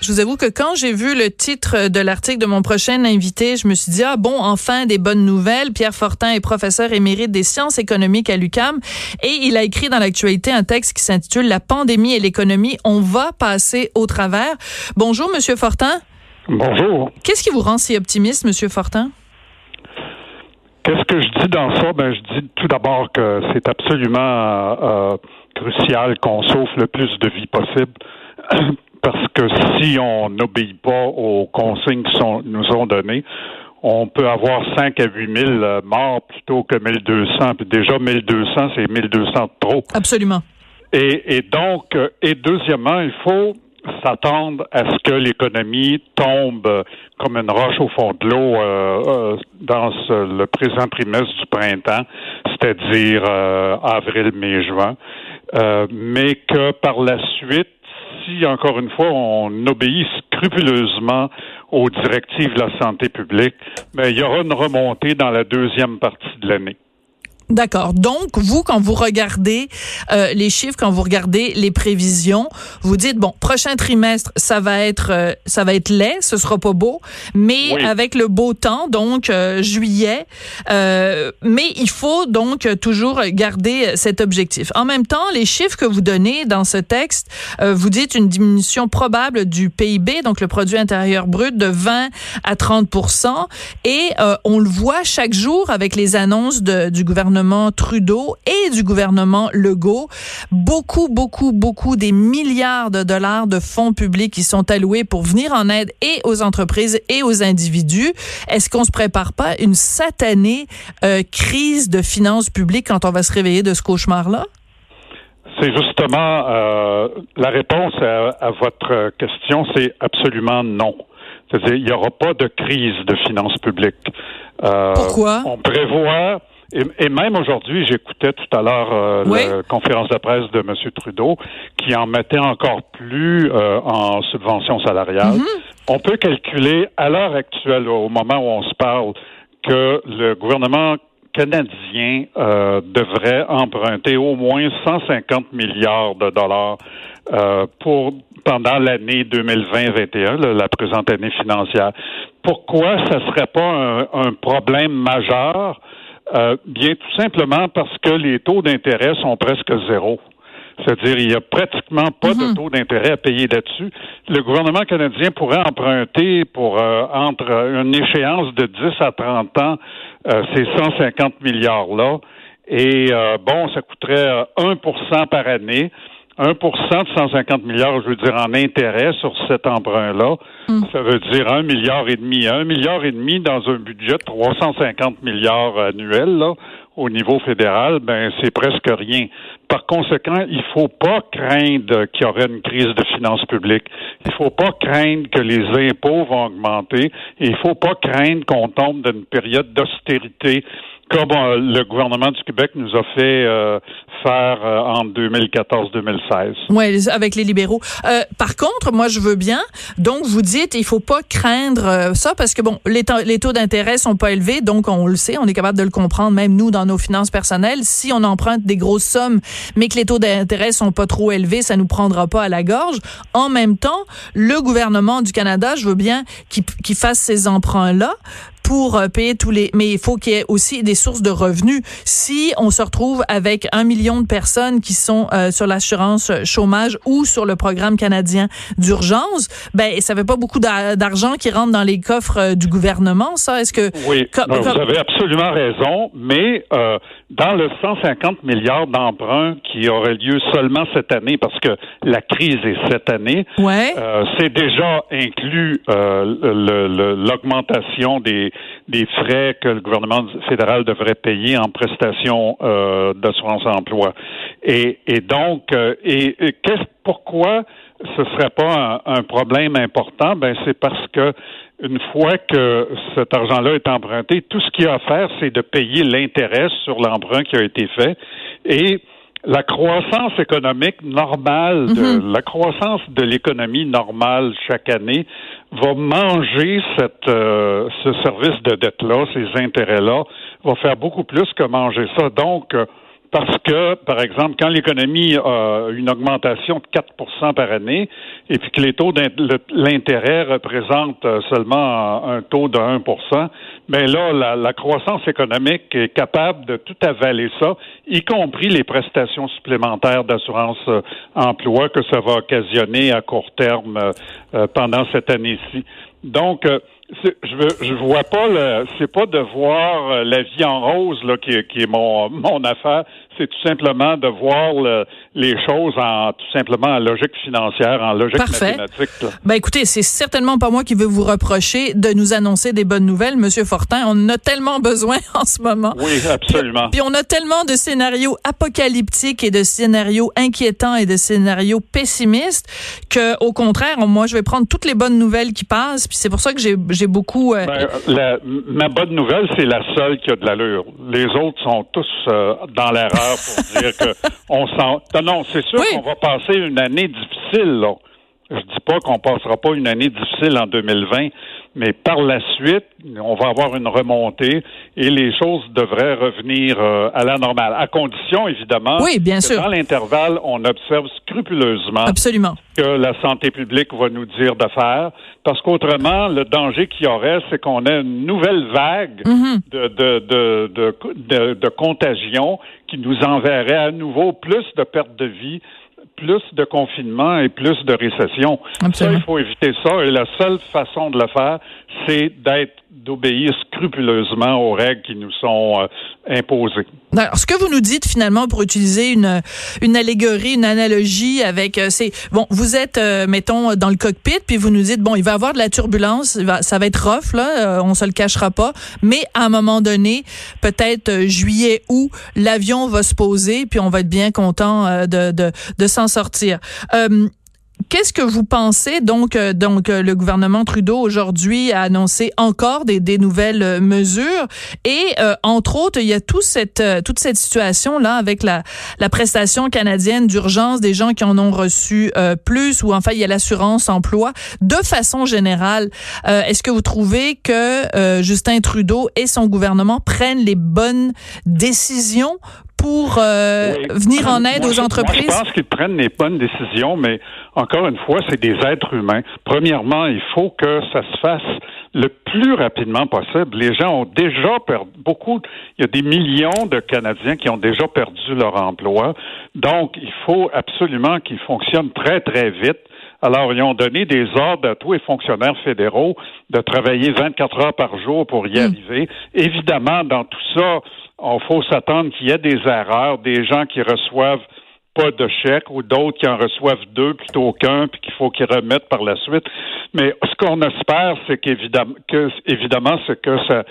Je vous avoue que quand j'ai vu le titre de l'article de mon prochain invité, je me suis dit, ah bon, enfin des bonnes nouvelles. Pierre Fortin est professeur émérite des sciences économiques à l'UCAM et il a écrit dans l'actualité un texte qui s'intitule La pandémie et l'économie, on va passer au travers. Bonjour, Monsieur Fortin. Bonjour. Qu'est-ce qui vous rend si optimiste, Monsieur Fortin? Qu'est-ce que je dis dans ça? Ben, je dis tout d'abord que c'est absolument euh, crucial qu'on sauve le plus de vie possible parce que si on n'obéit pas aux consignes qui sont, nous ont données, on peut avoir 5 à 8 000 euh, morts plutôt que 1200. Puis déjà, 1200, c'est 1200 de trop. Absolument. Et, et donc, euh, et deuxièmement, il faut s'attendre à ce que l'économie tombe comme une roche au fond de l'eau euh, dans le présent trimestre du printemps, c'est-à-dire avril, mai, juin, mais que par la suite, si, encore une fois, on obéit scrupuleusement aux directives de la santé publique, mais il y aura une remontée dans la deuxième partie de l'année. D'accord. Donc, vous, quand vous regardez euh, les chiffres, quand vous regardez les prévisions, vous dites bon, prochain trimestre, ça va être euh, ça va être laid, ce sera pas beau, mais avec le beau temps, donc euh, juillet, mais il faut donc toujours garder cet objectif. En même temps, les chiffres que vous donnez dans ce texte, vous dites une diminution probable du PIB, donc le produit intérieur brut, de 20 à 30% et on le voit chaque jour avec les annonces de, du gouvernement Trudeau et du gouvernement Legault. Beaucoup, beaucoup, beaucoup des milliards de dollars de fonds publics qui sont alloués pour venir en aide et aux entreprises et aux individus. Est-ce qu'on se prépare pas une satanée euh, crise de finances publiques quand on va se réveiller de ce cauchemar-là? C'est justement euh, la réponse à, à, votre question, c'est absolument non. C'est-à-dire, il n'y aura pas de crise de finances publiques. Euh, Pourquoi? On prévoit et, même aujourd'hui, j'écoutais tout à l'heure euh, la conférence de presse de M. Trudeau qui en mettait encore plus euh, en subvention salariale. Mm-hmm. On peut calculer à l'heure actuelle, au moment où on se parle, que le gouvernement canadien euh, devrait emprunter au moins 150 milliards de dollars pour pendant l'année 2020-21, la présente année financière. Pourquoi ça serait pas un, un problème majeur euh, bien tout simplement parce que les taux d'intérêt sont presque zéro. C'est-à-dire, il n'y a pratiquement pas de mhm. taux d'intérêt à payer là-dessus. Le gouvernement canadien pourrait emprunter pour euh, entre une échéance de 10 à 30 ans euh, ces 150 milliards-là. Et bon, ça coûterait 1% par année. 1% de 150 milliards, je veux dire, en intérêt sur cet emprunt-là, hmm. ça veut dire un milliard et demi. Un milliard et demi dans un budget de 350 milliards annuels, là, au niveau fédéral, ben, c'est presque rien. Par conséquent, il faut pas craindre qu'il y aurait une crise de finances publiques. Il faut pas craindre que les impôts vont augmenter. Et il faut pas craindre qu'on tombe dans une période d'austérité comme euh, le gouvernement du Québec nous a fait euh, faire euh, en 2014-2016. Oui, avec les libéraux. par contre, moi, je veux bien. Donc, vous dites, il faut pas craindre ça parce que bon, les, taux d'intérêt sont pas élevés, donc on le sait, on est capable de le comprendre, même nous dans nos finances personnelles. Si on emprunte des grosses sommes, mais que les taux d'intérêt sont pas trop élevés, ça nous prendra pas à la gorge. En même temps, le gouvernement du Canada, je veux bien qu'il fasse ces emprunts là pour euh, payer tous les. Mais il faut qu'il y ait aussi des sources de revenus. Si on se retrouve avec un million de personnes qui sont euh, sur l'assurance chômage ou sur le programme canadien d'urgence, ben ça fait pas beaucoup d'argent qui rentre dans les coffres euh, du gouvernement. Ça, est-ce que oui, vous avez absolument raison, mais dans le 150 milliards d'emprunts qui auraient lieu seulement cette année, parce que la crise est cette année, ouais. euh, c'est déjà inclus euh, l'augmentation des, des frais que le gouvernement fédéral devrait payer en prestations euh, d'assurance emploi. Et, et donc, euh, et, qu'est-ce pourquoi ce serait pas un, un problème important? Ben c'est parce que une fois que cet argent-là est emprunté, tout ce qu'il y a à faire, c'est de payer l'intérêt sur l'emprunt qui a été fait. Et la croissance économique normale, de, mhm. la croissance de l'économie normale chaque année va manger cette, euh, ce service de dette-là, ces intérêts-là, va faire beaucoup plus que manger ça. Donc, euh, parce que, par exemple, quand l'économie a une augmentation de 4% par année et puis que les taux l'intérêt représentent euh, seulement un taux de 1% mais là, la, la, croissance économique est capable de tout avaler ça, y compris les prestations supplémentaires d'assurance euh, emploi que ça va occasionner à court terme euh, pendant cette année-ci. Donc, je veux, je vois pas le, c'est pas de voir euh, la vie en rose là qui, qui est mon mon affaire. C'est tout simplement de voir les choses en tout simplement en logique financière, en logique Parfait. mathématique. Ben écoutez, c'est certainement pas moi qui veux vous reprocher de nous annoncer des bonnes nouvelles, Monsieur Fortin. On en a tellement besoin en ce moment. Oui, absolument. Puis, on a tellement de scénarios apocalyptiques et de scénarios inquiétants et de scénarios pessimistes que, au contraire, moi, je vais prendre toutes les bonnes nouvelles qui passent. Puis c'est pour ça que j'ai j'ai beaucoup. Euh, ben, ma bonne nouvelle, c'est la seule qui a de l'allure. Les autres sont tous euh, dans l'erreur pour dire que on s'en. Non, c'est sûr qu'on va passer une année difficile. Là. Je dis pas qu'on passera pas une année difficile en 2020, mais par la suite, on va avoir une remontée et les choses devraient revenir euh, à la normale, à condition évidemment oui, bien que sûr. dans l'intervalle, on observe scrupuleusement Absolument. que la santé publique va nous dire de faire, parce qu'autrement, le danger qu'il y aurait, c'est qu'on ait une nouvelle vague mm-hmm. de, de, de, de, de contagion qui nous enverrait à nouveau plus de pertes de vie plus de confinement et plus de récession. Ça, il faut éviter ça. Et la seule façon de le faire, c'est d'être d'obéir scrupuleusement aux règles qui nous sont euh, imposées. Alors, ce que vous nous dites finalement, pour utiliser une une allégorie, une analogie avec, euh, c'est bon, vous êtes, euh, mettons, dans le cockpit, puis vous nous dites bon, il va y avoir de la turbulence, ça va être rough là, on se le cachera pas, mais à un moment donné, peut-être juillet août, l'avion va se poser, puis on va être bien content de de, de s'en sortir. Qu'est-ce que vous pensez donc euh, donc euh, le gouvernement Trudeau aujourd'hui a annoncé encore des, des nouvelles euh, mesures? Et entre autres il y a tout cette toute cette situation là avec la la prestation canadienne d'urgence des gens qui en ont reçu plus ou enfin il y a l'assurance emploi. De façon générale est-ce que vous trouvez que Justin Trudeau et son gouvernement prennent les bonnes décisions pour venir en aide aux entreprises? je pense qu'ils prennent les bonnes décisions, mais encore une fois, c'est des êtres humains. Premièrement, il faut que ça se fasse le plus rapidement possible. Les gens ont déjà perdu beaucoup. Il y a des millions de Canadiens qui ont déjà perdu leur emploi. Donc, il faut absolument qu'ils fonctionnent très, très vite. Alors, ils ont donné des ordres à tous les fonctionnaires fédéraux de travailler 24 heures par jour pour y hmm. arriver. Évidemment, dans tout ça, il faut s'attendre qu'il y ait des erreurs, des gens qui reçoivent pas de chèque ou d'autres qui en reçoivent deux plutôt qu'un puis qu'il faut qu'ils remettent par la suite. Mais ce qu'on espère, c'est qu'évidemment, que, évidemment, c'est que ça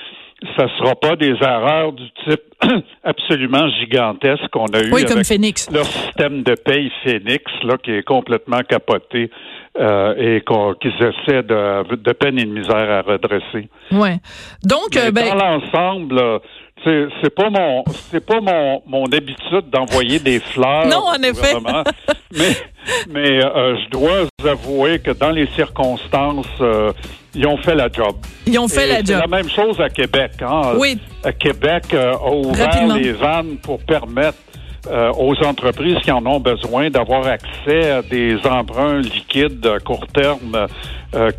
ça sera pas des erreurs du type absolument gigantesque qu'on a eu oui, comme avec Phoenix. leur système de paye Phoenix là qui est complètement capoté euh, et qu'ils essaient de, de peine et de misère à redresser. Ouais. Donc euh, ben... dans l'ensemble c'est c'est pas mon c'est pas mon mon habitude d'envoyer des fleurs. Non, en effet. mais mais euh, je dois vous avouer que dans les circonstances, euh, ils ont fait la job. Ils ont fait la job. C'est la même chose à Québec. Hein? Oui. À Québec euh, a ouvert les vannes pour permettre aux entreprises qui en ont besoin d'avoir accès à des emprunts liquides à court terme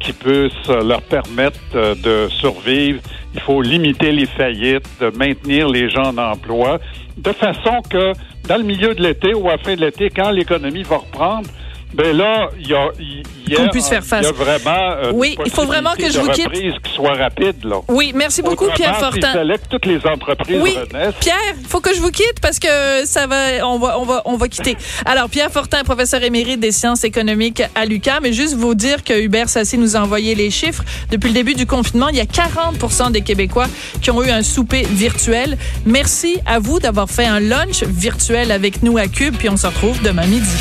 qui puissent leur permettre de survivre. Il faut limiter les faillites, de maintenir les gens en emploi, de façon que dans le milieu de l'été ou à la fin de l'été, quand l'économie va reprendre, Ben là, il y a, qu'on puisse faire face. Il y a vraiment. Euh, oui, il faut vraiment que je vous quitte. qui soit rapide là. Oui, merci beaucoup, Pierre Fortin. que toutes les entreprises oui, Pierre, il faut que je vous quitte parce que ça va, on va, on va, on va quitter. Alors, Pierre Fortin, professeur émérite des sciences économiques à l'UQAM, mais juste vous dire que Hubert Sassi nous a envoyé les chiffres. Depuis le début du confinement, il y a 40% des Québécois qui ont eu un souper virtuel. Merci à vous d'avoir fait un lunch virtuel avec nous à Cube, puis on se retrouve demain midi.